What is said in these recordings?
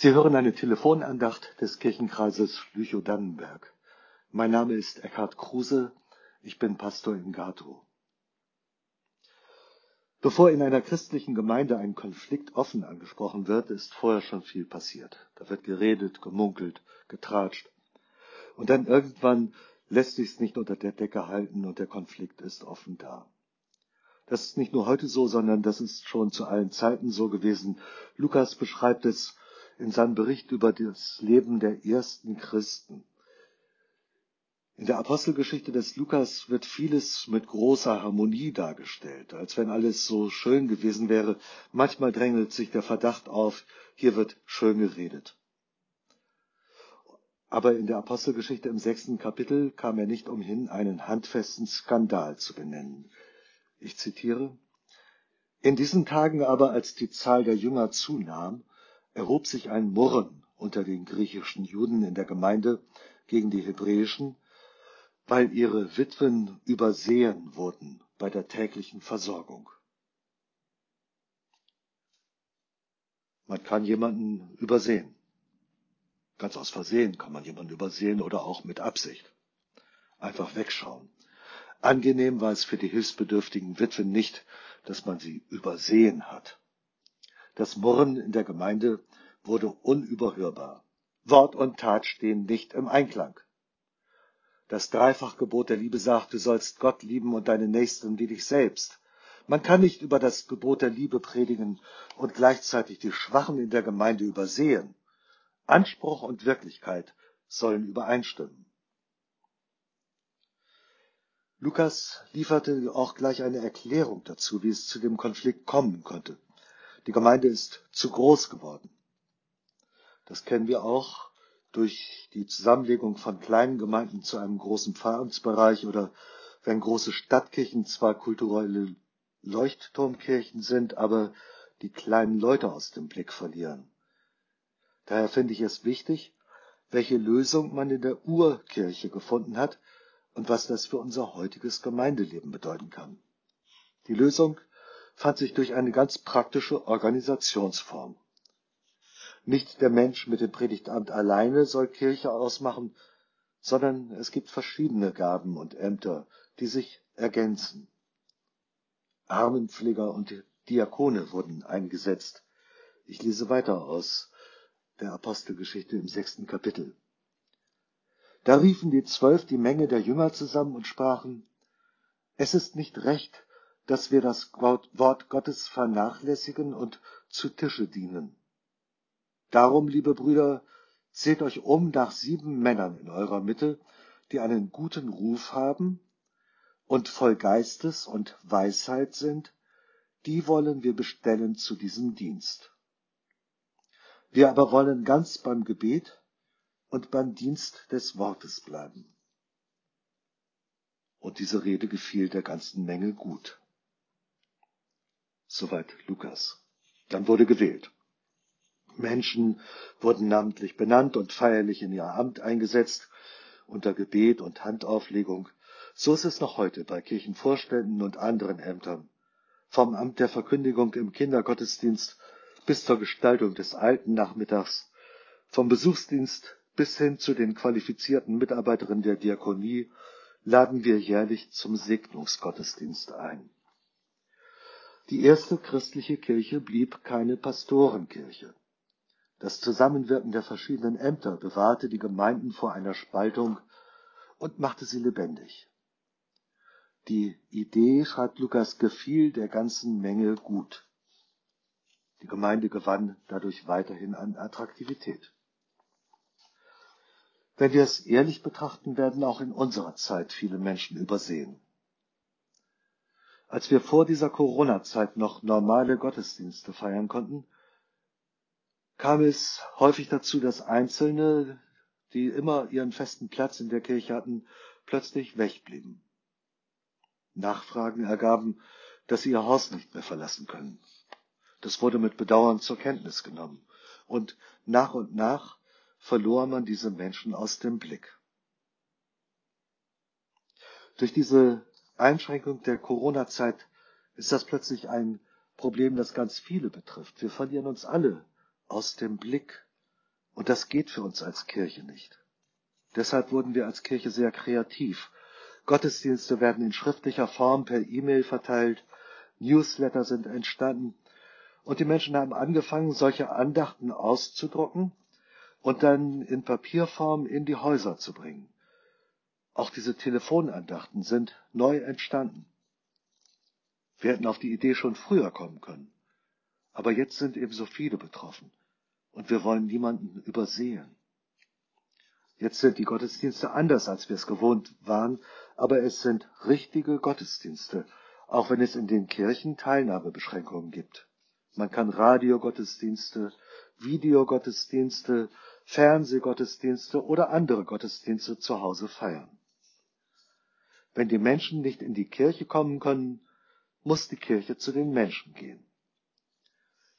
Sie hören eine Telefonandacht des Kirchenkreises Lüchow-Dannenberg. Mein Name ist Eckhard Kruse, ich bin Pastor in Gato. Bevor in einer christlichen Gemeinde ein Konflikt offen angesprochen wird, ist vorher schon viel passiert. Da wird geredet, gemunkelt, getratscht. Und dann irgendwann lässt sich's nicht unter der Decke halten und der Konflikt ist offen da. Das ist nicht nur heute so, sondern das ist schon zu allen Zeiten so gewesen. Lukas beschreibt es in seinem Bericht über das Leben der ersten Christen. In der Apostelgeschichte des Lukas wird vieles mit großer Harmonie dargestellt, als wenn alles so schön gewesen wäre. Manchmal drängelt sich der Verdacht auf, hier wird schön geredet. Aber in der Apostelgeschichte im sechsten Kapitel kam er nicht umhin, einen handfesten Skandal zu benennen. Ich zitiere, in diesen Tagen aber, als die Zahl der Jünger zunahm, erhob sich ein Murren unter den griechischen Juden in der Gemeinde gegen die hebräischen, weil ihre Witwen übersehen wurden bei der täglichen Versorgung. Man kann jemanden übersehen. Ganz aus Versehen kann man jemanden übersehen oder auch mit Absicht. Einfach wegschauen. Angenehm war es für die hilfsbedürftigen Witwen nicht, dass man sie übersehen hat. Das Murren in der Gemeinde wurde unüberhörbar. Wort und Tat stehen nicht im Einklang. Das Dreifachgebot der Liebe sagt, du sollst Gott lieben und deinen Nächsten wie dich selbst. Man kann nicht über das Gebot der Liebe predigen und gleichzeitig die Schwachen in der Gemeinde übersehen. Anspruch und Wirklichkeit sollen übereinstimmen. Lukas lieferte auch gleich eine Erklärung dazu, wie es zu dem Konflikt kommen konnte. Die Gemeinde ist zu groß geworden. Das kennen wir auch durch die Zusammenlegung von kleinen Gemeinden zu einem großen Pfarramtsbereich oder wenn große Stadtkirchen zwar kulturelle Leuchtturmkirchen sind, aber die kleinen Leute aus dem Blick verlieren. Daher finde ich es wichtig, welche Lösung man in der Urkirche gefunden hat und was das für unser heutiges Gemeindeleben bedeuten kann. Die Lösung fand sich durch eine ganz praktische Organisationsform. Nicht der Mensch mit dem Predigtamt alleine soll Kirche ausmachen, sondern es gibt verschiedene Gaben und Ämter, die sich ergänzen. Armenpfleger und Diakone wurden eingesetzt. Ich lese weiter aus der Apostelgeschichte im sechsten Kapitel. Da riefen die Zwölf die Menge der Jünger zusammen und sprachen, es ist nicht recht, dass wir das Wort Gottes vernachlässigen und zu Tische dienen. Darum, liebe Brüder, seht euch um nach sieben Männern in eurer Mitte, die einen guten Ruf haben und voll Geistes und Weisheit sind, die wollen wir bestellen zu diesem Dienst. Wir aber wollen ganz beim Gebet und beim Dienst des Wortes bleiben. Und diese Rede gefiel der ganzen Menge gut. Soweit Lukas. Dann wurde gewählt. Menschen wurden namentlich benannt und feierlich in ihr Amt eingesetzt, unter Gebet und Handauflegung. So ist es noch heute bei Kirchenvorständen und anderen Ämtern. Vom Amt der Verkündigung im Kindergottesdienst bis zur Gestaltung des alten Nachmittags, vom Besuchsdienst bis hin zu den qualifizierten Mitarbeiterinnen der Diakonie laden wir jährlich zum Segnungsgottesdienst ein. Die erste christliche Kirche blieb keine Pastorenkirche. Das Zusammenwirken der verschiedenen Ämter bewahrte die Gemeinden vor einer Spaltung und machte sie lebendig. Die Idee, schreibt Lukas, gefiel der ganzen Menge gut. Die Gemeinde gewann dadurch weiterhin an Attraktivität. Wenn wir es ehrlich betrachten, werden auch in unserer Zeit viele Menschen übersehen. Als wir vor dieser Corona-Zeit noch normale Gottesdienste feiern konnten, kam es häufig dazu, dass Einzelne, die immer ihren festen Platz in der Kirche hatten, plötzlich wegblieben. Nachfragen ergaben, dass sie ihr Haus nicht mehr verlassen können. Das wurde mit Bedauern zur Kenntnis genommen. Und nach und nach verlor man diese Menschen aus dem Blick. Durch diese Einschränkung der Corona-Zeit ist das plötzlich ein Problem, das ganz viele betrifft. Wir verlieren uns alle aus dem Blick Und das geht für uns als Kirche nicht. Deshalb wurden wir als Kirche sehr kreativ. Gottesdienste werden in schriftlicher Form per E-Mail verteilt, Newsletter sind entstanden und die Menschen haben angefangen, solche Andachten auszudrucken und dann in Papierform in die Häuser zu bringen. Auch diese Telefonandachten sind neu entstanden. Wir hätten auf die Idee schon früher kommen können. Aber jetzt sind eben so viele betroffen. Und wir wollen niemanden übersehen. Jetzt sind die Gottesdienste anders, als wir es gewohnt waren, aber es sind richtige Gottesdienste, auch wenn es in den Kirchen Teilnahmebeschränkungen gibt. Man kann Radiogottesdienste, Videogottesdienste, Fernsehgottesdienste oder andere Gottesdienste zu Hause feiern. Wenn die Menschen nicht in die Kirche kommen können, muss die Kirche zu den Menschen gehen.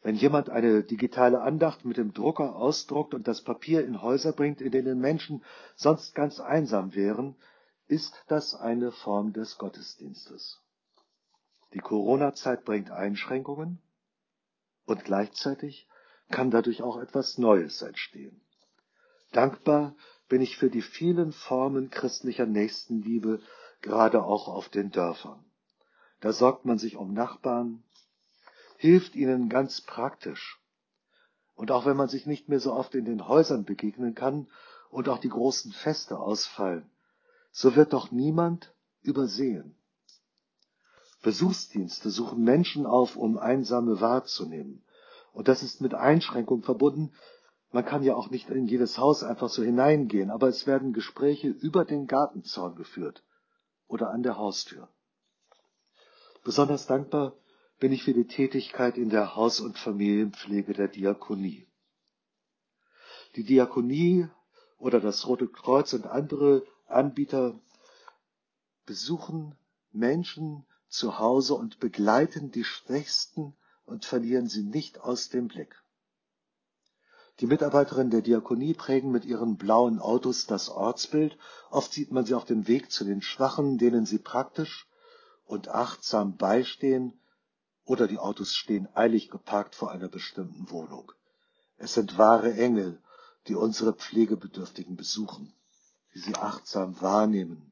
Wenn jemand eine digitale Andacht mit dem Drucker ausdruckt und das Papier in Häuser bringt, in denen Menschen sonst ganz einsam wären, ist das eine Form des Gottesdienstes. Die Corona-Zeit bringt Einschränkungen und gleichzeitig kann dadurch auch etwas Neues entstehen. Dankbar bin ich für die vielen Formen christlicher Nächstenliebe, gerade auch auf den Dörfern. Da sorgt man sich um Nachbarn, hilft ihnen ganz praktisch. Und auch wenn man sich nicht mehr so oft in den Häusern begegnen kann und auch die großen Feste ausfallen, so wird doch niemand übersehen. Besuchsdienste suchen Menschen auf, um Einsame wahrzunehmen. Und das ist mit Einschränkung verbunden. Man kann ja auch nicht in jedes Haus einfach so hineingehen, aber es werden Gespräche über den Gartenzaun geführt oder an der Haustür. Besonders dankbar bin ich für die Tätigkeit in der Haus- und Familienpflege der Diakonie. Die Diakonie oder das Rote Kreuz und andere Anbieter besuchen Menschen zu Hause und begleiten die Schwächsten und verlieren sie nicht aus dem Blick. Die Mitarbeiterinnen der Diakonie prägen mit ihren blauen Autos das Ortsbild. Oft sieht man sie auf dem Weg zu den Schwachen, denen sie praktisch und achtsam beistehen oder die Autos stehen eilig geparkt vor einer bestimmten Wohnung. Es sind wahre Engel, die unsere Pflegebedürftigen besuchen, die sie achtsam wahrnehmen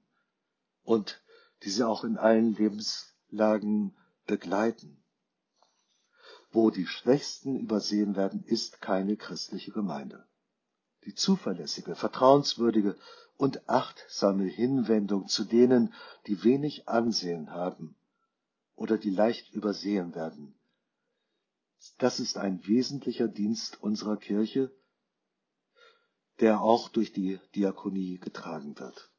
und die sie auch in allen Lebenslagen begleiten. Wo die Schwächsten übersehen werden, ist keine christliche Gemeinde. Die zuverlässige, vertrauenswürdige und achtsame Hinwendung zu denen, die wenig Ansehen haben, oder die leicht übersehen werden. Das ist ein wesentlicher Dienst unserer Kirche, der auch durch die Diakonie getragen wird.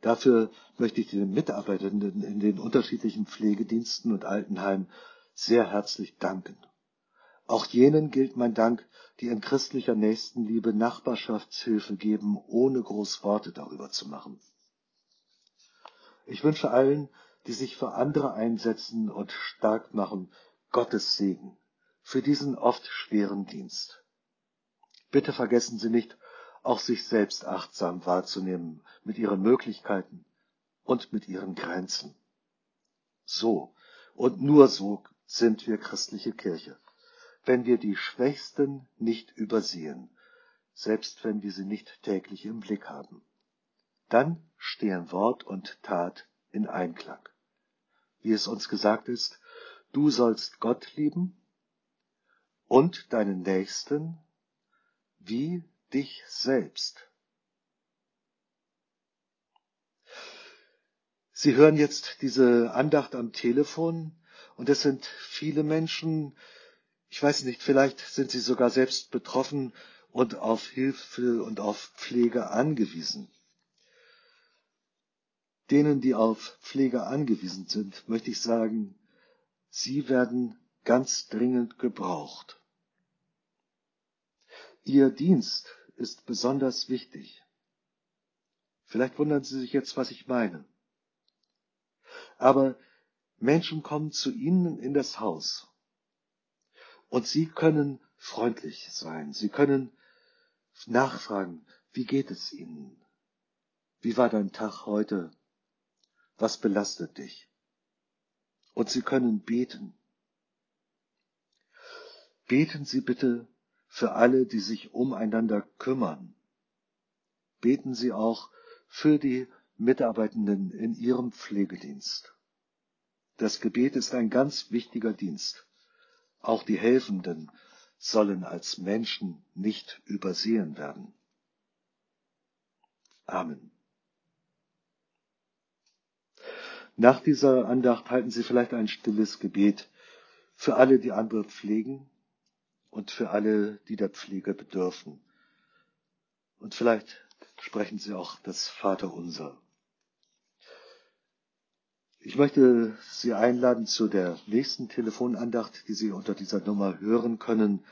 Dafür möchte ich den Mitarbeitenden in den unterschiedlichen Pflegediensten und Altenheimen sehr herzlich danken. Auch jenen gilt mein Dank, die in christlicher Nächstenliebe Nachbarschaftshilfe geben, ohne groß Worte darüber zu machen. Ich wünsche allen, die sich für andere einsetzen und stark machen, Gottes Segen für diesen oft schweren Dienst. Bitte vergessen Sie nicht, auch sich selbst achtsam wahrzunehmen mit Ihren Möglichkeiten und mit Ihren Grenzen. So und nur so sind wir christliche Kirche, wenn wir die Schwächsten nicht übersehen, selbst wenn wir sie nicht täglich im Blick haben. Dann stehen Wort und Tat in Einklang wie es uns gesagt ist, du sollst Gott lieben und deinen Nächsten wie dich selbst. Sie hören jetzt diese Andacht am Telefon und es sind viele Menschen, ich weiß nicht, vielleicht sind sie sogar selbst betroffen und auf Hilfe und auf Pflege angewiesen. Denen, die auf Pflege angewiesen sind, möchte ich sagen, sie werden ganz dringend gebraucht. Ihr Dienst ist besonders wichtig. Vielleicht wundern Sie sich jetzt, was ich meine. Aber Menschen kommen zu Ihnen in das Haus und Sie können freundlich sein. Sie können nachfragen, wie geht es Ihnen? Wie war dein Tag heute? Was belastet dich? Und Sie können beten. Beten Sie bitte für alle, die sich umeinander kümmern. Beten Sie auch für die Mitarbeitenden in Ihrem Pflegedienst. Das Gebet ist ein ganz wichtiger Dienst. Auch die Helfenden sollen als Menschen nicht übersehen werden. Amen. Nach dieser Andacht halten Sie vielleicht ein stilles Gebet für alle, die andere pflegen und für alle, die der Pflege bedürfen. Und vielleicht sprechen Sie auch das Vaterunser. Ich möchte Sie einladen zu der nächsten Telefonandacht, die Sie unter dieser Nummer hören können.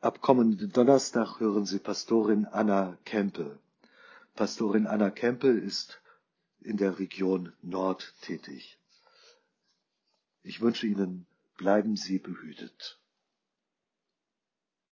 Ab kommenden Donnerstag hören Sie Pastorin Anna Kempel. Pastorin Anna Kempel ist in der Region Nord tätig. Ich wünsche Ihnen, bleiben Sie behütet.